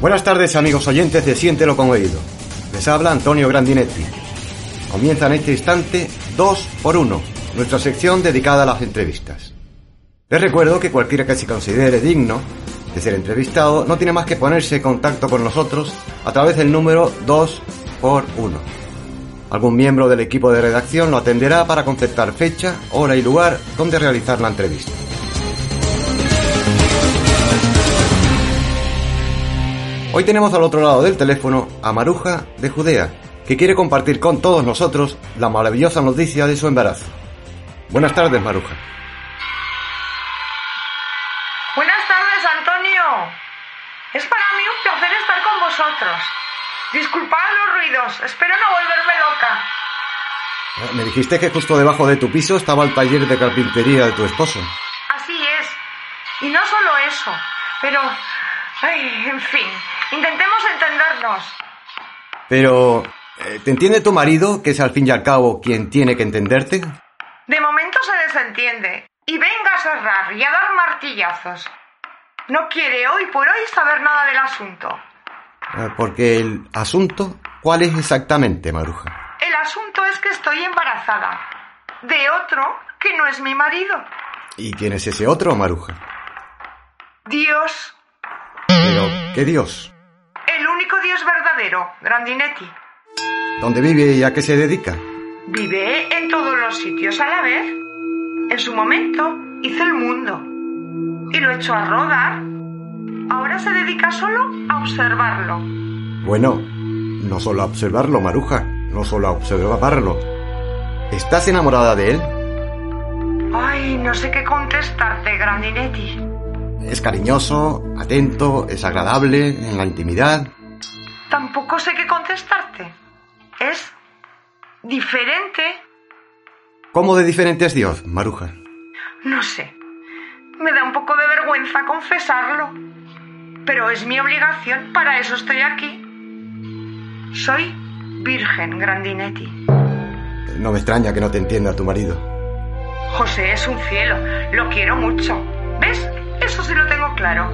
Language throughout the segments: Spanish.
Buenas tardes amigos oyentes de Siéntelo con Oído. Les habla Antonio Grandinetti. Comienza en este instante 2 por 1 nuestra sección dedicada a las entrevistas. Les recuerdo que cualquiera que se considere digno de ser entrevistado no tiene más que ponerse en contacto con nosotros a través del número 2 por 1. Algún miembro del equipo de redacción lo atenderá para concertar fecha, hora y lugar donde realizar la entrevista. Hoy tenemos al otro lado del teléfono a Maruja de Judea, que quiere compartir con todos nosotros la maravillosa noticia de su embarazo. Buenas tardes, Maruja. Buenas tardes, Antonio. Es para mí un placer estar con vosotros. Disculpad los ruidos, espero no volverme loca. Eh, Me dijiste que justo debajo de tu piso estaba el taller de carpintería de tu esposo. Así es. Y no solo eso, pero... Ay, en fin, intentemos entendernos. Pero, eh, ¿te entiende tu marido, que es al fin y al cabo quien tiene que entenderte? De momento se desentiende. Y venga a cerrar y a dar martillazos. No quiere hoy por hoy saber nada del asunto. Eh, Porque el asunto, ¿cuál es exactamente, Maruja? El asunto es que estoy embarazada. De otro que no es mi marido. ¿Y quién es ese otro, Maruja? Dios. Pero, ¿qué Dios? Dios verdadero, Grandinetti. ¿Dónde vive y a qué se dedica? Vive en todos los sitios a la vez. En su momento hizo el mundo y lo echó a rodar. Ahora se dedica solo a observarlo. Bueno, no solo a observarlo, Maruja, no solo a observarlo. ¿Estás enamorada de él? Ay, no sé qué contestarte, Grandinetti. ¿Es cariñoso, atento, es agradable en la intimidad? Tampoco sé qué contestarte. Es diferente. ¿Cómo de diferente es Dios, Maruja? No sé. Me da un poco de vergüenza confesarlo. Pero es mi obligación, para eso estoy aquí. Soy virgen, Grandinetti. No me extraña que no te entienda tu marido. José es un cielo, lo quiero mucho. ¿Ves? Eso sí lo tengo claro.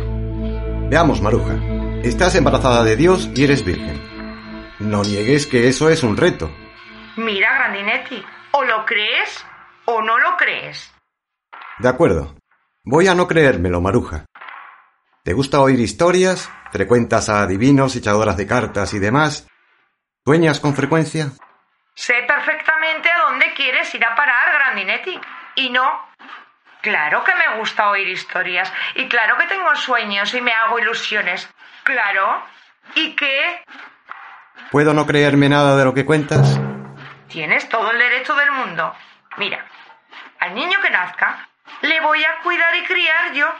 Veamos, Maruja. Estás embarazada de Dios y eres virgen. No niegues que eso es un reto. Mira, Grandinetti, o lo crees o no lo crees. De acuerdo. Voy a no creérmelo, Maruja. ¿Te gusta oír historias? ¿Frecuentas a adivinos, echadoras de cartas y demás? ¿Sueñas con frecuencia? Sé perfectamente a dónde quieres ir a parar, Grandinetti. Y no. Claro que me gusta oír historias. Y claro que tengo sueños y me hago ilusiones. Claro. ¿Y qué? ¿Puedo no creerme nada de lo que cuentas? Tienes todo el derecho del mundo. Mira, al niño que nazca, le voy a cuidar y criar yo.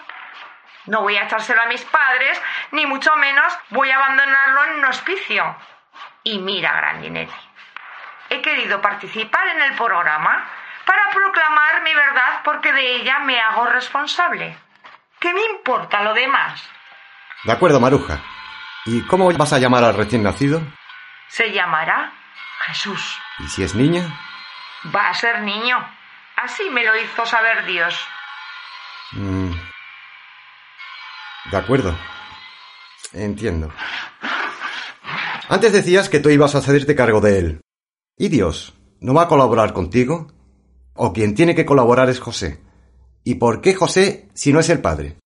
No voy a echárselo a mis padres, ni mucho menos voy a abandonarlo en un hospicio. Y mira, Grandinetti, he querido participar en el programa para proclamar mi verdad porque de ella me hago responsable. ¿Qué me importa lo demás? De acuerdo, Maruja. ¿Y cómo vas a llamar al recién nacido? Se llamará Jesús. ¿Y si es niña? Va a ser niño. Así me lo hizo saber Dios. Mm. De acuerdo. Entiendo. Antes decías que tú ibas a hacerte cargo de él. ¿Y Dios? ¿No va a colaborar contigo? ¿O quien tiene que colaborar es José? ¿Y por qué José si no es el padre?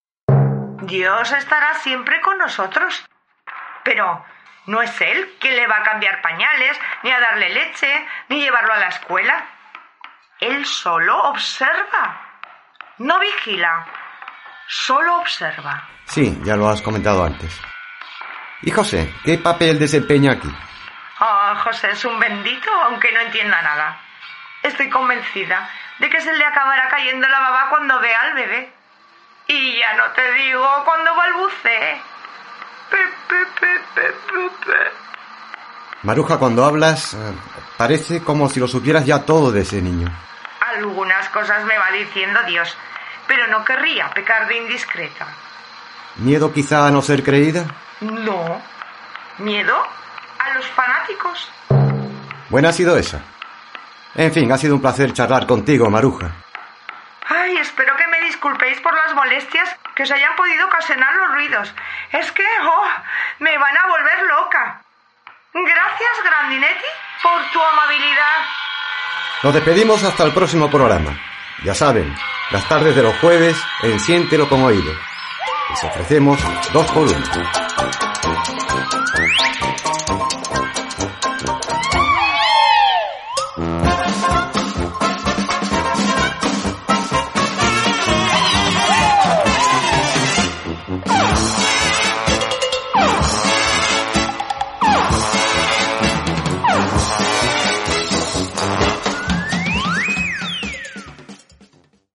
Dios estará siempre con nosotros. Pero no es Él quien le va a cambiar pañales, ni a darle leche, ni llevarlo a la escuela. Él solo observa. No vigila. Solo observa. Sí, ya lo has comentado antes. ¿Y José? ¿Qué papel desempeña aquí? Oh, José es un bendito, aunque no entienda nada. estoy convencida de que se le acabará cayendo la baba cuando vea al bebé. Y ya no te digo cuando balbucee. Maruja, cuando hablas, eh, parece como si lo supieras ya todo de ese niño. Algunas cosas me va diciendo Dios, pero no querría pecar de indiscreta. ¿Miedo quizá a no ser creída? No. ¿Miedo? A los fanáticos. Buena ha sido esa. En fin, ha sido un placer charlar contigo, Maruja. Ay, espero disculpéis por las molestias que os hayan podido ocasionar los ruidos. Es que, oh, me van a volver loca. Gracias, Grandinetti, por tu amabilidad. Nos despedimos hasta el próximo programa. Ya saben, las tardes de los jueves en Siéntelo con Oído. Les ofrecemos dos por Woo!